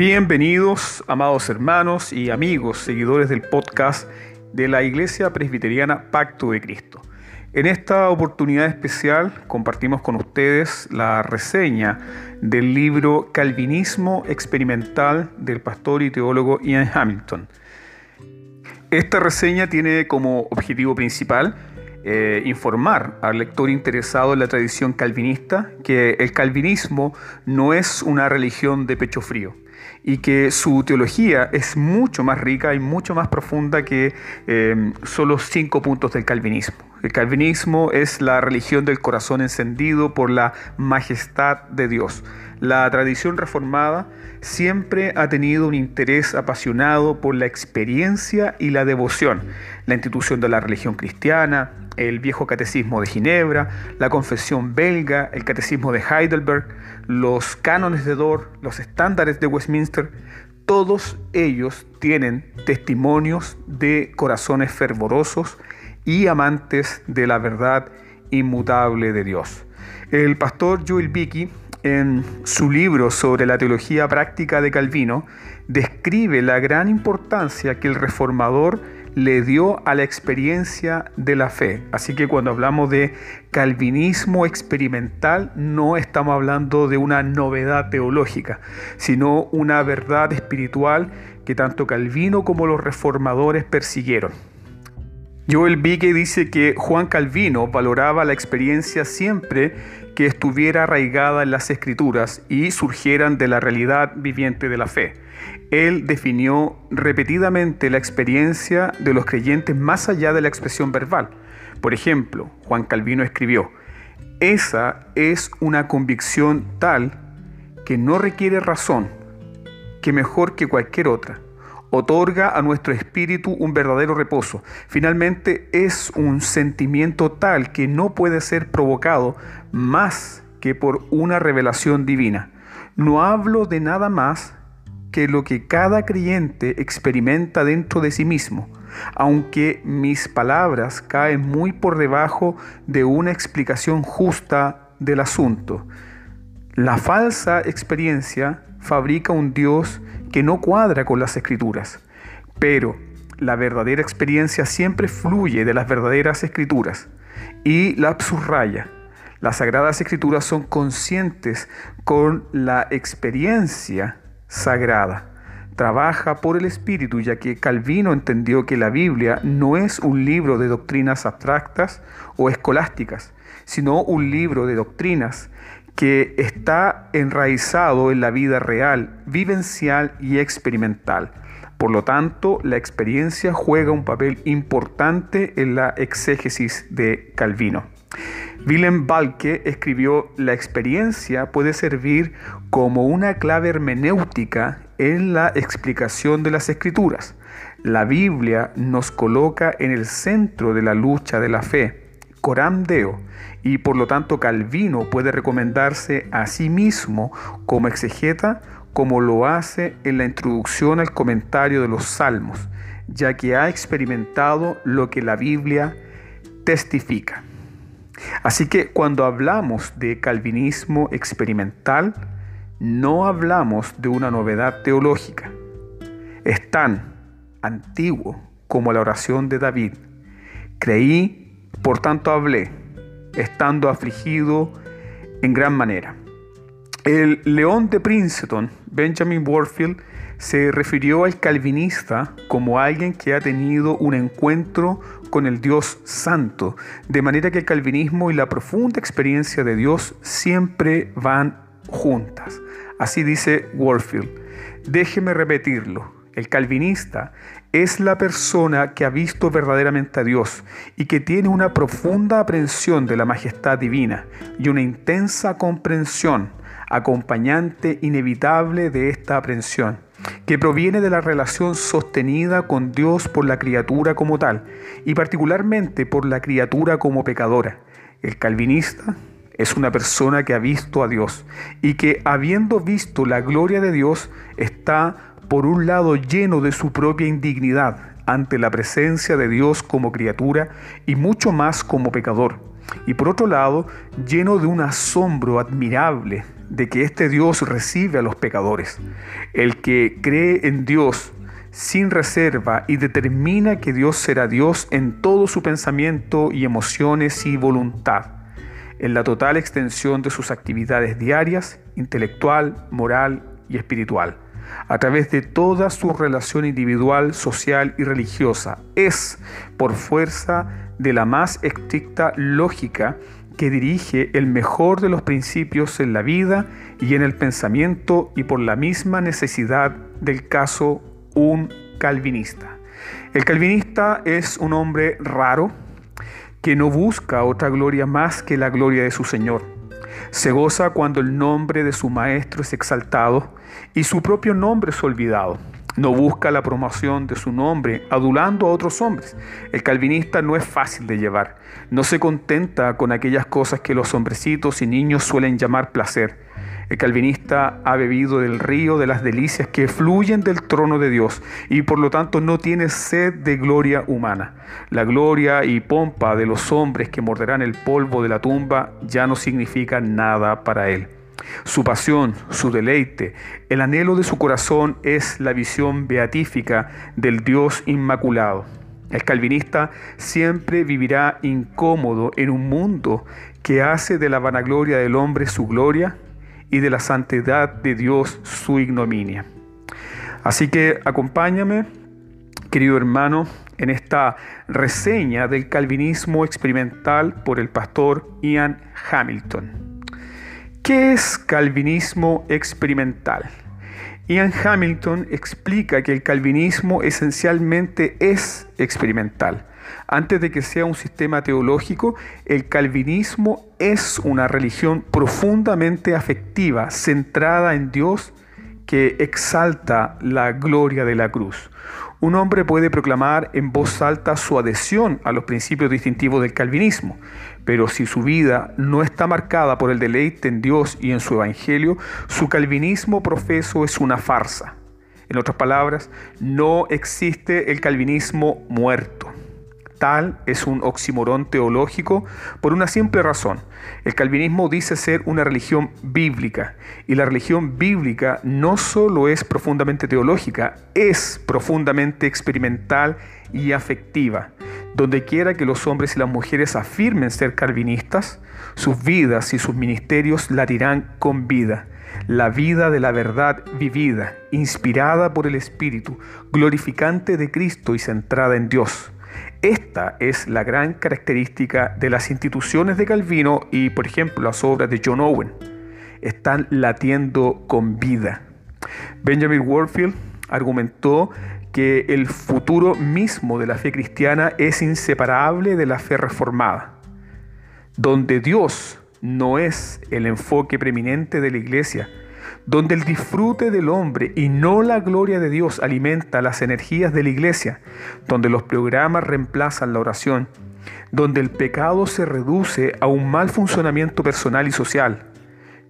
Bienvenidos, amados hermanos y amigos, seguidores del podcast de la Iglesia Presbiteriana Pacto de Cristo. En esta oportunidad especial compartimos con ustedes la reseña del libro Calvinismo Experimental del pastor y teólogo Ian Hamilton. Esta reseña tiene como objetivo principal eh, informar al lector interesado en la tradición calvinista que el calvinismo no es una religión de pecho frío y que su teología es mucho más rica y mucho más profunda que eh, solo cinco puntos del calvinismo. El calvinismo es la religión del corazón encendido por la majestad de Dios. La tradición reformada siempre ha tenido un interés apasionado por la experiencia y la devoción. La institución de la religión cristiana, el viejo catecismo de Ginebra, la confesión belga, el catecismo de Heidelberg, los cánones de Dort, los estándares de Westminster, todos ellos tienen testimonios de corazones fervorosos y amantes de la verdad inmutable de Dios. El pastor Joel Vicky, en su libro sobre la teología práctica de Calvino, describe la gran importancia que el reformador le dio a la experiencia de la fe. Así que cuando hablamos de calvinismo experimental, no estamos hablando de una novedad teológica, sino una verdad espiritual que tanto Calvino como los reformadores persiguieron. Joel Vique dice que Juan Calvino valoraba la experiencia siempre que estuviera arraigada en las escrituras y surgieran de la realidad viviente de la fe. Él definió repetidamente la experiencia de los creyentes más allá de la expresión verbal. Por ejemplo, Juan Calvino escribió, esa es una convicción tal que no requiere razón, que mejor que cualquier otra otorga a nuestro espíritu un verdadero reposo. Finalmente es un sentimiento tal que no puede ser provocado más que por una revelación divina. No hablo de nada más que lo que cada creyente experimenta dentro de sí mismo, aunque mis palabras caen muy por debajo de una explicación justa del asunto. La falsa experiencia fabrica un Dios que no cuadra con las escrituras, pero la verdadera experiencia siempre fluye de las verdaderas escrituras y la subraya. Las sagradas escrituras son conscientes con la experiencia sagrada. Trabaja por el Espíritu, ya que Calvino entendió que la Biblia no es un libro de doctrinas abstractas o escolásticas, sino un libro de doctrinas que está enraizado en la vida real, vivencial y experimental. Por lo tanto, la experiencia juega un papel importante en la exégesis de Calvino. Willem Balke escribió, la experiencia puede servir como una clave hermenéutica en la explicación de las escrituras. La Biblia nos coloca en el centro de la lucha de la fe Coram Deo y por lo tanto Calvino puede recomendarse a sí mismo como exegeta como lo hace en la introducción al comentario de los Salmos, ya que ha experimentado lo que la Biblia testifica. Así que cuando hablamos de calvinismo experimental, no hablamos de una novedad teológica. Es tan antiguo como la oración de David. Creí por tanto hablé, estando afligido en gran manera. El león de Princeton, Benjamin Warfield, se refirió al calvinista como alguien que ha tenido un encuentro con el Dios santo, de manera que el calvinismo y la profunda experiencia de Dios siempre van juntas. Así dice Warfield. Déjeme repetirlo. El calvinista es la persona que ha visto verdaderamente a Dios y que tiene una profunda aprehensión de la majestad divina y una intensa comprensión acompañante inevitable de esta aprehensión, que proviene de la relación sostenida con Dios por la criatura como tal y particularmente por la criatura como pecadora. El calvinista es una persona que ha visto a Dios y que habiendo visto la gloria de Dios está por un lado lleno de su propia indignidad ante la presencia de Dios como criatura y mucho más como pecador. Y por otro lado lleno de un asombro admirable de que este Dios recibe a los pecadores. El que cree en Dios sin reserva y determina que Dios será Dios en todo su pensamiento y emociones y voluntad, en la total extensión de sus actividades diarias, intelectual, moral y espiritual, a través de toda su relación individual, social y religiosa. Es, por fuerza de la más estricta lógica, que dirige el mejor de los principios en la vida y en el pensamiento y por la misma necesidad del caso un calvinista. El calvinista es un hombre raro que no busca otra gloria más que la gloria de su Señor. Se goza cuando el nombre de su Maestro es exaltado y su propio nombre es olvidado. No busca la promoción de su nombre adulando a otros hombres. El calvinista no es fácil de llevar. No se contenta con aquellas cosas que los hombrecitos y niños suelen llamar placer el calvinista ha bebido del río de las delicias que fluyen del trono de Dios y por lo tanto no tiene sed de gloria humana. La gloria y pompa de los hombres que morderán el polvo de la tumba ya no significa nada para él. Su pasión, su deleite, el anhelo de su corazón es la visión beatífica del Dios inmaculado. El calvinista siempre vivirá incómodo en un mundo que hace de la vanagloria del hombre su gloria y de la santidad de Dios su ignominia. Así que acompáñame, querido hermano, en esta reseña del calvinismo experimental por el pastor Ian Hamilton. ¿Qué es calvinismo experimental? Ian Hamilton explica que el calvinismo esencialmente es experimental. Antes de que sea un sistema teológico, el calvinismo es una religión profundamente afectiva, centrada en Dios, que exalta la gloria de la cruz. Un hombre puede proclamar en voz alta su adhesión a los principios distintivos del calvinismo, pero si su vida no está marcada por el deleite en Dios y en su evangelio, su calvinismo profeso es una farsa. En otras palabras, no existe el calvinismo muerto tal es un oximorón teológico por una simple razón. El calvinismo dice ser una religión bíblica y la religión bíblica no solo es profundamente teológica, es profundamente experimental y afectiva. Donde quiera que los hombres y las mujeres afirmen ser calvinistas, sus vidas y sus ministerios latirán con vida la vida de la verdad vivida, inspirada por el Espíritu, glorificante de Cristo y centrada en Dios. Esta es la gran característica de las instituciones de Calvino y, por ejemplo, las obras de John Owen. Están latiendo con vida. Benjamin Warfield argumentó que el futuro mismo de la fe cristiana es inseparable de la fe reformada, donde Dios no es el enfoque preeminente de la iglesia, donde el disfrute del hombre y no la gloria de Dios alimenta las energías de la iglesia, donde los programas reemplazan la oración, donde el pecado se reduce a un mal funcionamiento personal y social.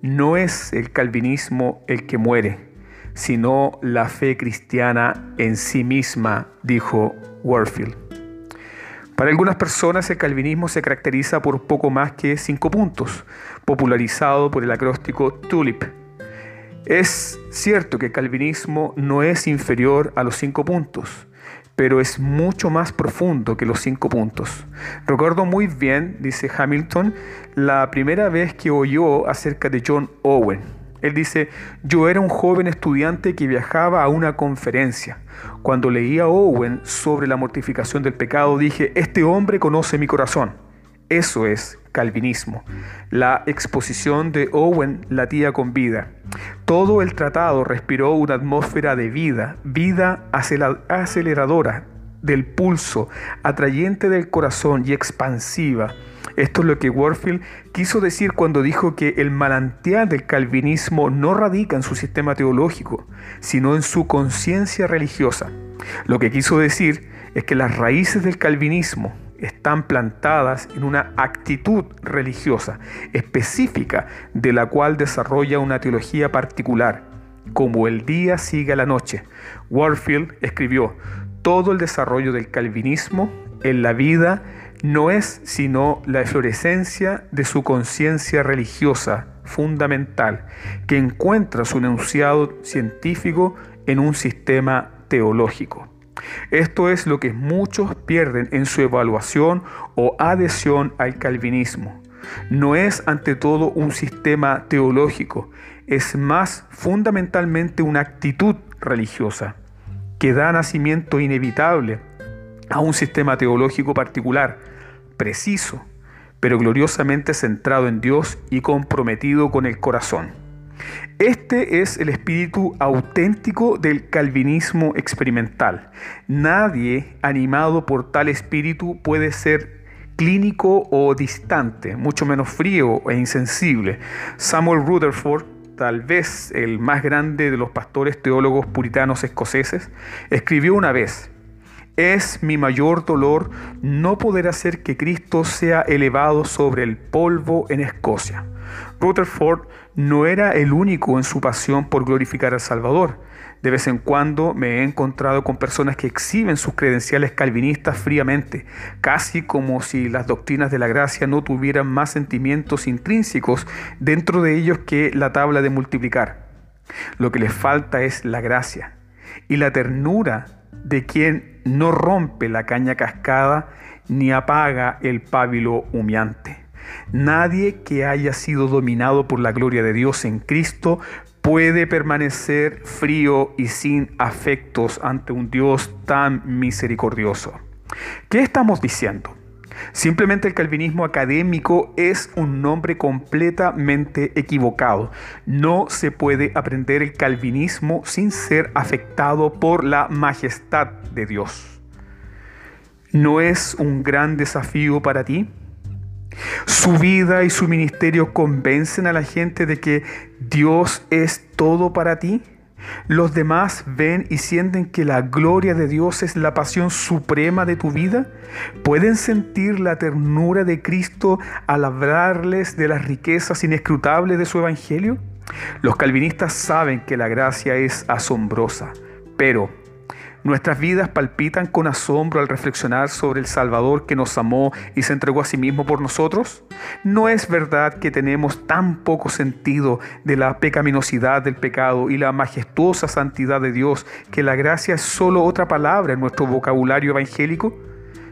No es el calvinismo el que muere, sino la fe cristiana en sí misma, dijo Warfield. Para algunas personas el calvinismo se caracteriza por poco más que cinco puntos, popularizado por el acróstico TULIP, es cierto que el calvinismo no es inferior a los cinco puntos, pero es mucho más profundo que los cinco puntos. Recuerdo muy bien, dice Hamilton, la primera vez que oyó acerca de John Owen. Él dice, yo era un joven estudiante que viajaba a una conferencia. Cuando leía a Owen sobre la mortificación del pecado, dije, este hombre conoce mi corazón. Eso es calvinismo. La exposición de Owen latía con vida. Todo el tratado respiró una atmósfera de vida, vida aceleradora del pulso, atrayente del corazón y expansiva. Esto es lo que Warfield quiso decir cuando dijo que el manantial del calvinismo no radica en su sistema teológico, sino en su conciencia religiosa. Lo que quiso decir es que las raíces del calvinismo, están plantadas en una actitud religiosa específica de la cual desarrolla una teología particular, como el día sigue a la noche. Warfield escribió, todo el desarrollo del calvinismo en la vida no es sino la eflorescencia de su conciencia religiosa fundamental, que encuentra su enunciado científico en un sistema teológico. Esto es lo que muchos pierden en su evaluación o adhesión al calvinismo. No es ante todo un sistema teológico, es más fundamentalmente una actitud religiosa que da nacimiento inevitable a un sistema teológico particular, preciso, pero gloriosamente centrado en Dios y comprometido con el corazón. Este es el espíritu auténtico del calvinismo experimental. Nadie animado por tal espíritu puede ser clínico o distante, mucho menos frío e insensible. Samuel Rutherford, tal vez el más grande de los pastores teólogos puritanos escoceses, escribió una vez, es mi mayor dolor no poder hacer que Cristo sea elevado sobre el polvo en Escocia. Rutherford no era el único en su pasión por glorificar al Salvador. De vez en cuando me he encontrado con personas que exhiben sus credenciales calvinistas fríamente, casi como si las doctrinas de la gracia no tuvieran más sentimientos intrínsecos dentro de ellos que la tabla de multiplicar. Lo que les falta es la gracia y la ternura de quien no rompe la caña cascada ni apaga el pábilo humeante. Nadie que haya sido dominado por la gloria de Dios en Cristo puede permanecer frío y sin afectos ante un Dios tan misericordioso. ¿Qué estamos diciendo? Simplemente el calvinismo académico es un nombre completamente equivocado. No se puede aprender el calvinismo sin ser afectado por la majestad de Dios. ¿No es un gran desafío para ti? Su vida y su ministerio convencen a la gente de que Dios es todo para ti. Los demás ven y sienten que la gloria de Dios es la pasión suprema de tu vida. ¿Pueden sentir la ternura de Cristo al hablarles de las riquezas inescrutables de su Evangelio? Los calvinistas saben que la gracia es asombrosa, pero Nuestras vidas palpitan con asombro al reflexionar sobre el Salvador que nos amó y se entregó a sí mismo por nosotros. ¿No es verdad que tenemos tan poco sentido de la pecaminosidad del pecado y la majestuosa santidad de Dios que la gracia es solo otra palabra en nuestro vocabulario evangélico?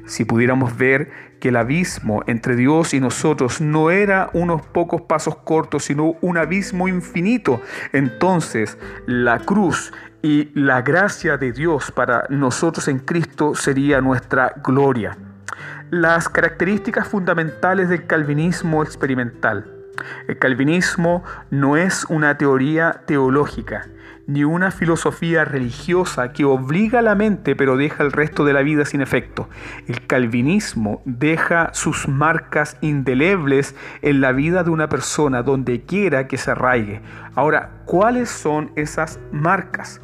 Si pudiéramos ver que el abismo entre Dios y nosotros no era unos pocos pasos cortos, sino un abismo infinito, entonces la cruz y la gracia de Dios para nosotros en Cristo sería nuestra gloria. Las características fundamentales del calvinismo experimental. El calvinismo no es una teoría teológica, ni una filosofía religiosa que obliga a la mente pero deja el resto de la vida sin efecto. El calvinismo deja sus marcas indelebles en la vida de una persona donde quiera que se arraigue. Ahora, ¿cuáles son esas marcas?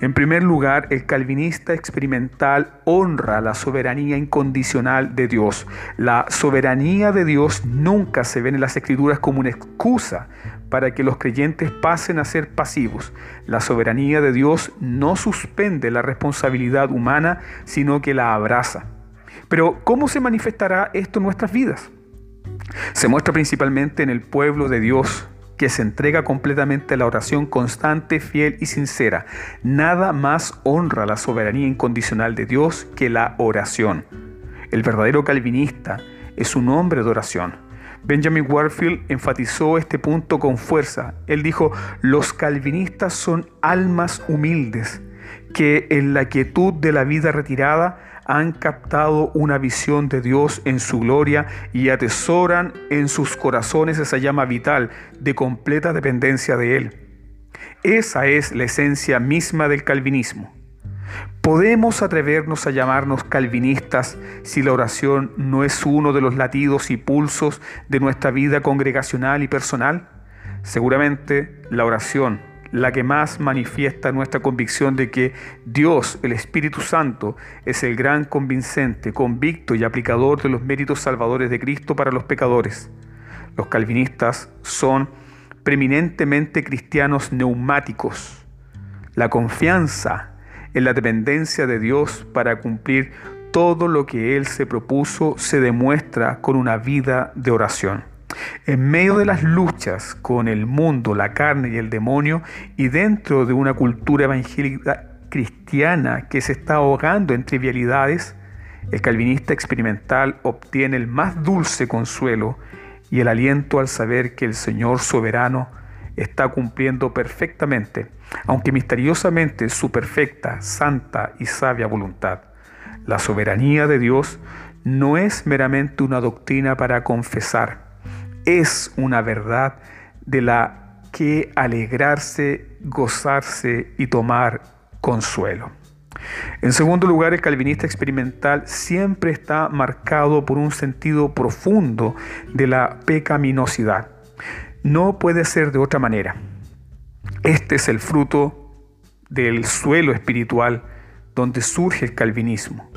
En primer lugar, el calvinista experimental honra la soberanía incondicional de Dios. La soberanía de Dios nunca se ve en las escrituras como una excusa para que los creyentes pasen a ser pasivos. La soberanía de Dios no suspende la responsabilidad humana, sino que la abraza. Pero ¿cómo se manifestará esto en nuestras vidas? Se muestra principalmente en el pueblo de Dios, que se entrega completamente a la oración constante, fiel y sincera. Nada más honra la soberanía incondicional de Dios que la oración. El verdadero calvinista es un hombre de oración. Benjamin Warfield enfatizó este punto con fuerza. Él dijo, los calvinistas son almas humildes que en la quietud de la vida retirada han captado una visión de Dios en su gloria y atesoran en sus corazones esa llama vital de completa dependencia de Él. Esa es la esencia misma del calvinismo. ¿Podemos atrevernos a llamarnos calvinistas si la oración no es uno de los latidos y pulsos de nuestra vida congregacional y personal? Seguramente la oración la que más manifiesta nuestra convicción de que Dios, el Espíritu Santo, es el gran convincente, convicto y aplicador de los méritos salvadores de Cristo para los pecadores. Los calvinistas son preeminentemente cristianos neumáticos. La confianza en la dependencia de Dios para cumplir todo lo que Él se propuso se demuestra con una vida de oración. En medio de las luchas con el mundo, la carne y el demonio, y dentro de una cultura evangélica cristiana que se está ahogando en trivialidades, el calvinista experimental obtiene el más dulce consuelo y el aliento al saber que el Señor soberano está cumpliendo perfectamente, aunque misteriosamente, su perfecta, santa y sabia voluntad. La soberanía de Dios no es meramente una doctrina para confesar, es una verdad de la que alegrarse, gozarse y tomar consuelo. En segundo lugar, el calvinista experimental siempre está marcado por un sentido profundo de la pecaminosidad. No puede ser de otra manera. Este es el fruto del suelo espiritual donde surge el calvinismo.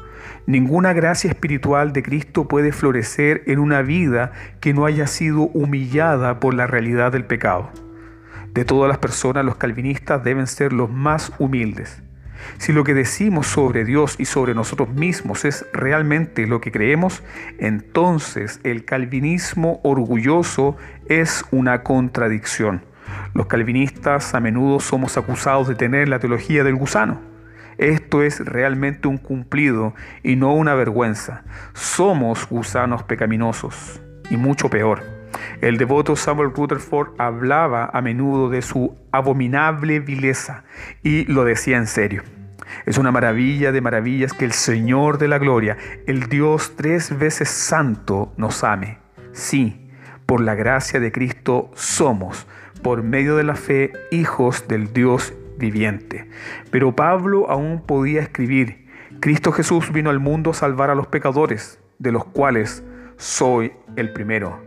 Ninguna gracia espiritual de Cristo puede florecer en una vida que no haya sido humillada por la realidad del pecado. De todas las personas, los calvinistas deben ser los más humildes. Si lo que decimos sobre Dios y sobre nosotros mismos es realmente lo que creemos, entonces el calvinismo orgulloso es una contradicción. Los calvinistas a menudo somos acusados de tener la teología del gusano. Esto es realmente un cumplido y no una vergüenza. Somos gusanos pecaminosos y mucho peor. El devoto Samuel Rutherford hablaba a menudo de su abominable vileza y lo decía en serio. Es una maravilla de maravillas que el Señor de la Gloria, el Dios tres veces santo, nos ame. Sí, por la gracia de Cristo somos, por medio de la fe, hijos del Dios viviente. Pero Pablo aún podía escribir, Cristo Jesús vino al mundo a salvar a los pecadores, de los cuales soy el primero.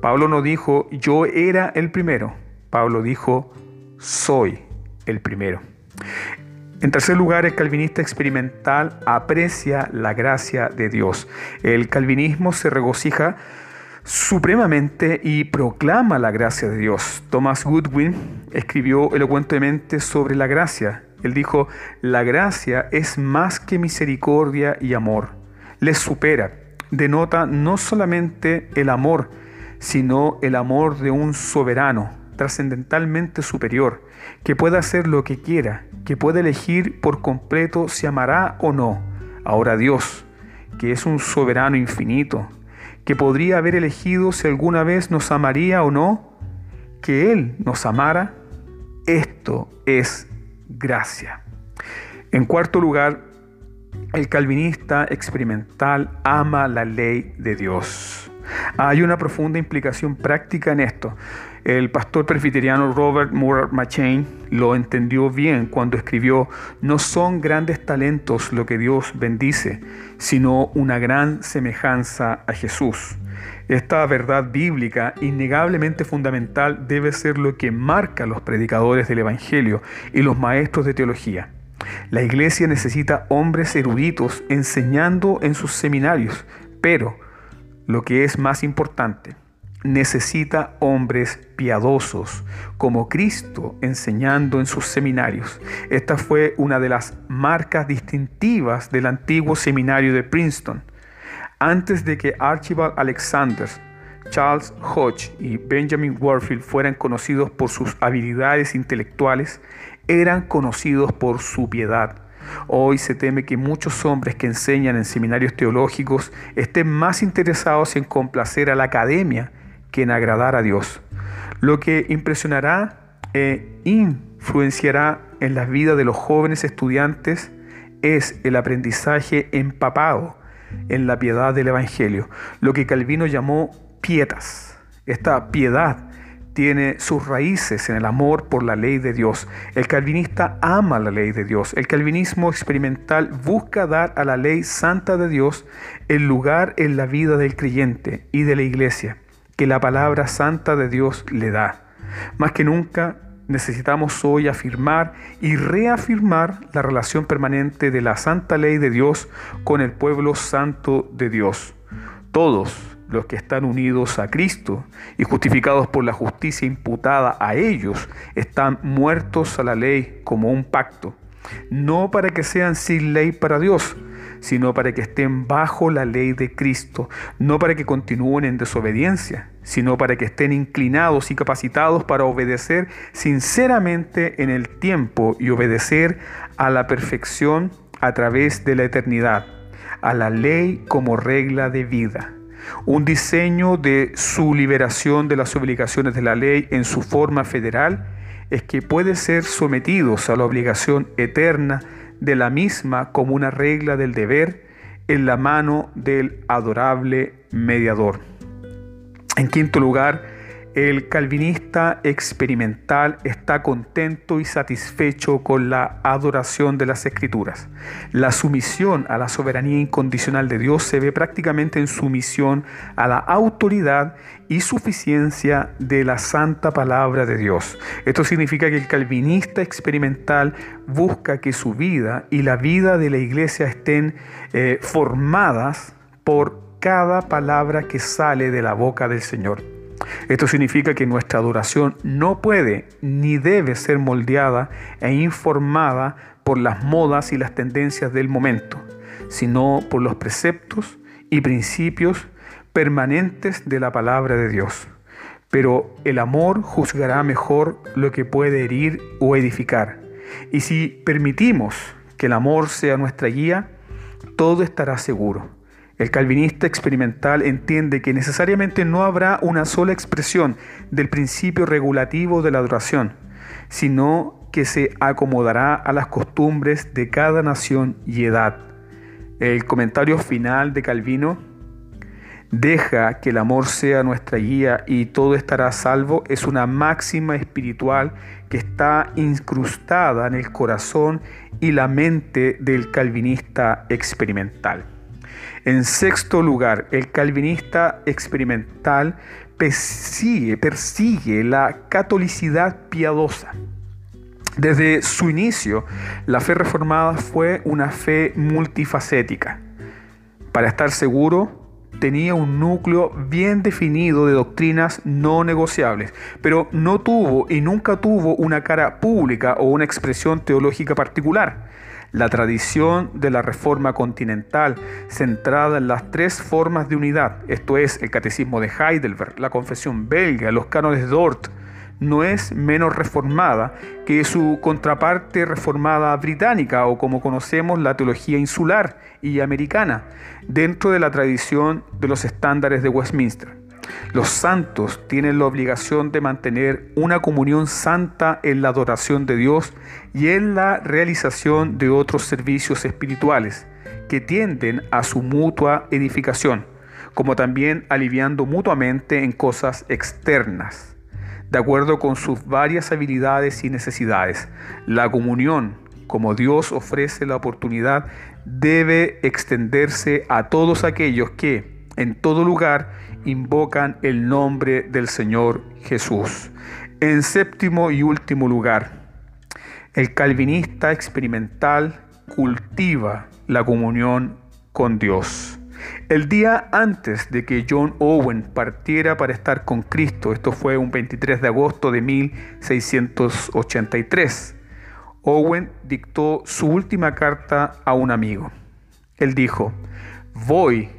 Pablo no dijo, yo era el primero. Pablo dijo, soy el primero. En tercer lugar, el calvinista experimental aprecia la gracia de Dios. El calvinismo se regocija supremamente y proclama la gracia de Dios. Thomas Goodwin escribió elocuentemente sobre la gracia. Él dijo, la gracia es más que misericordia y amor. Les supera, denota no solamente el amor, sino el amor de un soberano, trascendentalmente superior, que puede hacer lo que quiera, que puede elegir por completo si amará o no. Ahora Dios, que es un soberano infinito, que podría haber elegido si alguna vez nos amaría o no, que Él nos amara, esto es gracia. En cuarto lugar, el calvinista experimental ama la ley de Dios. Hay una profunda implicación práctica en esto. El pastor presbiteriano Robert Moore McChain lo entendió bien cuando escribió, no son grandes talentos lo que Dios bendice, sino una gran semejanza a Jesús. Esta verdad bíblica, innegablemente fundamental, debe ser lo que marca a los predicadores del Evangelio y los maestros de teología. La iglesia necesita hombres eruditos enseñando en sus seminarios, pero, lo que es más importante, necesita hombres piadosos, como Cristo enseñando en sus seminarios. Esta fue una de las marcas distintivas del antiguo seminario de Princeton. Antes de que Archibald Alexander, Charles Hodge y Benjamin Warfield fueran conocidos por sus habilidades intelectuales, eran conocidos por su piedad. Hoy se teme que muchos hombres que enseñan en seminarios teológicos estén más interesados en complacer a la academia en agradar a Dios. Lo que impresionará e influenciará en la vida de los jóvenes estudiantes es el aprendizaje empapado en la piedad del Evangelio, lo que Calvino llamó pietas. Esta piedad tiene sus raíces en el amor por la ley de Dios. El calvinista ama la ley de Dios. El calvinismo experimental busca dar a la ley santa de Dios el lugar en la vida del creyente y de la iglesia que la palabra santa de Dios le da. Más que nunca necesitamos hoy afirmar y reafirmar la relación permanente de la santa ley de Dios con el pueblo santo de Dios. Todos los que están unidos a Cristo y justificados por la justicia imputada a ellos están muertos a la ley como un pacto, no para que sean sin ley para Dios, sino para que estén bajo la ley de Cristo, no para que continúen en desobediencia, sino para que estén inclinados y capacitados para obedecer sinceramente en el tiempo y obedecer a la perfección a través de la eternidad, a la ley como regla de vida. Un diseño de su liberación de las obligaciones de la ley en su forma federal es que puede ser sometidos a la obligación eterna de la misma como una regla del deber en la mano del adorable mediador. En quinto lugar, el calvinista experimental está contento y satisfecho con la adoración de las escrituras. La sumisión a la soberanía incondicional de Dios se ve prácticamente en sumisión a la autoridad y suficiencia de la santa palabra de Dios. Esto significa que el calvinista experimental busca que su vida y la vida de la iglesia estén eh, formadas por cada palabra que sale de la boca del Señor. Esto significa que nuestra adoración no puede ni debe ser moldeada e informada por las modas y las tendencias del momento, sino por los preceptos y principios permanentes de la palabra de Dios. Pero el amor juzgará mejor lo que puede herir o edificar. Y si permitimos que el amor sea nuestra guía, todo estará seguro. El calvinista experimental entiende que necesariamente no habrá una sola expresión del principio regulativo de la adoración, sino que se acomodará a las costumbres de cada nación y edad. El comentario final de Calvino, deja que el amor sea nuestra guía y todo estará a salvo, es una máxima espiritual que está incrustada en el corazón y la mente del calvinista experimental. En sexto lugar, el calvinista experimental persigue, la catolicidad piadosa. Desde su inicio, la fe reformada fue una fe multifacética. Para estar seguro, tenía un núcleo bien definido de doctrinas no negociables, pero no tuvo y nunca tuvo una cara pública o una expresión teológica particular. La tradición de la Reforma Continental, centrada en las tres formas de unidad, esto es, el Catecismo de Heidelberg, la Confesión belga, los cánones de Dort, no es menos reformada que su contraparte reformada británica o como conocemos la teología insular y americana, dentro de la tradición de los estándares de Westminster. Los santos tienen la obligación de mantener una comunión santa en la adoración de Dios y en la realización de otros servicios espirituales que tienden a su mutua edificación, como también aliviando mutuamente en cosas externas, de acuerdo con sus varias habilidades y necesidades. La comunión, como Dios ofrece la oportunidad, debe extenderse a todos aquellos que, en todo lugar, invocan el nombre del Señor Jesús. En séptimo y último lugar, el calvinista experimental cultiva la comunión con Dios. El día antes de que John Owen partiera para estar con Cristo, esto fue un 23 de agosto de 1683, Owen dictó su última carta a un amigo. Él dijo, voy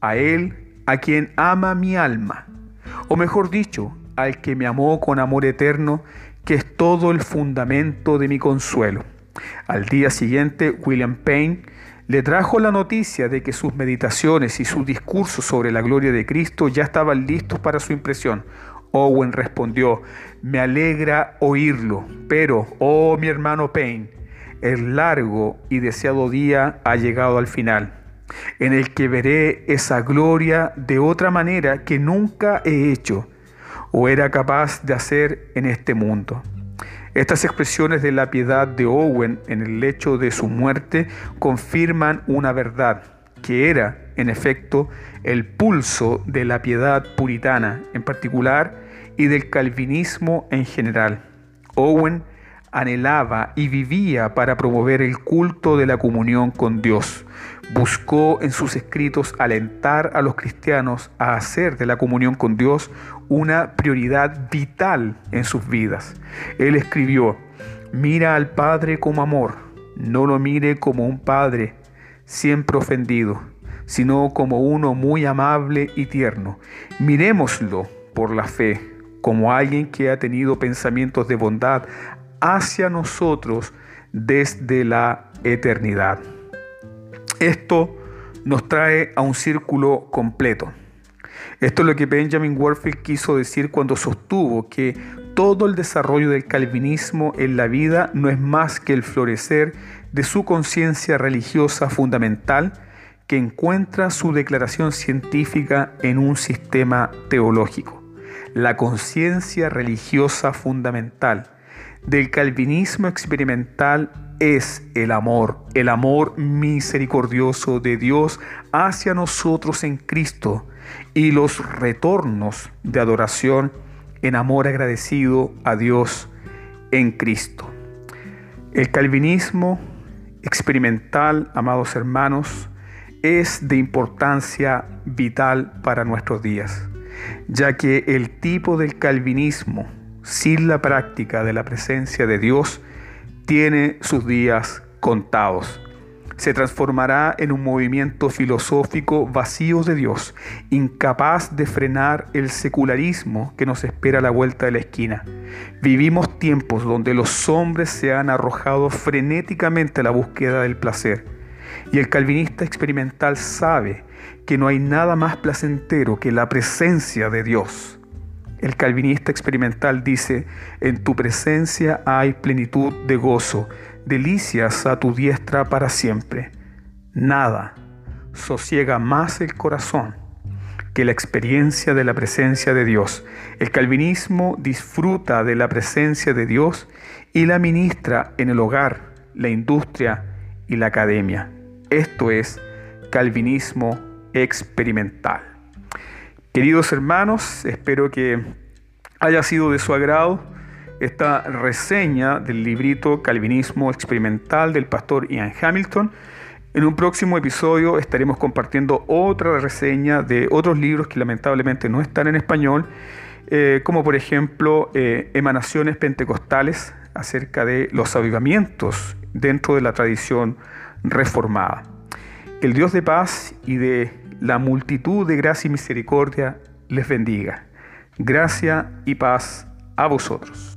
a Él a quien ama mi alma, o mejor dicho, al que me amó con amor eterno, que es todo el fundamento de mi consuelo. Al día siguiente, William Payne le trajo la noticia de que sus meditaciones y sus discursos sobre la gloria de Cristo ya estaban listos para su impresión. Owen respondió, me alegra oírlo, pero, oh mi hermano Payne, el largo y deseado día ha llegado al final en el que veré esa gloria de otra manera que nunca he hecho o era capaz de hacer en este mundo. Estas expresiones de la piedad de Owen en el lecho de su muerte confirman una verdad, que era, en efecto, el pulso de la piedad puritana en particular y del calvinismo en general. Owen anhelaba y vivía para promover el culto de la comunión con Dios. Buscó en sus escritos alentar a los cristianos a hacer de la comunión con Dios una prioridad vital en sus vidas. Él escribió, mira al Padre como amor, no lo mire como un Padre, siempre ofendido, sino como uno muy amable y tierno. Miremoslo por la fe, como alguien que ha tenido pensamientos de bondad hacia nosotros desde la eternidad. Esto nos trae a un círculo completo. Esto es lo que Benjamin Warfield quiso decir cuando sostuvo que todo el desarrollo del calvinismo en la vida no es más que el florecer de su conciencia religiosa fundamental que encuentra su declaración científica en un sistema teológico. La conciencia religiosa fundamental del calvinismo experimental es el amor, el amor misericordioso de Dios hacia nosotros en Cristo y los retornos de adoración en amor agradecido a Dios en Cristo. El calvinismo experimental, amados hermanos, es de importancia vital para nuestros días, ya que el tipo del calvinismo sin la práctica de la presencia de Dios tiene sus días contados. Se transformará en un movimiento filosófico vacío de Dios, incapaz de frenar el secularismo que nos espera a la vuelta de la esquina. Vivimos tiempos donde los hombres se han arrojado frenéticamente a la búsqueda del placer. Y el calvinista experimental sabe que no hay nada más placentero que la presencia de Dios. El calvinista experimental dice, en tu presencia hay plenitud de gozo, delicias a tu diestra para siempre. Nada sosiega más el corazón que la experiencia de la presencia de Dios. El calvinismo disfruta de la presencia de Dios y la ministra en el hogar, la industria y la academia. Esto es calvinismo experimental. Queridos hermanos, espero que haya sido de su agrado esta reseña del librito Calvinismo Experimental del pastor Ian Hamilton. En un próximo episodio estaremos compartiendo otra reseña de otros libros que lamentablemente no están en español, eh, como por ejemplo eh, Emanaciones Pentecostales acerca de los avivamientos dentro de la tradición reformada. El Dios de paz y de la multitud de gracia y misericordia les bendiga. Gracia y paz a vosotros.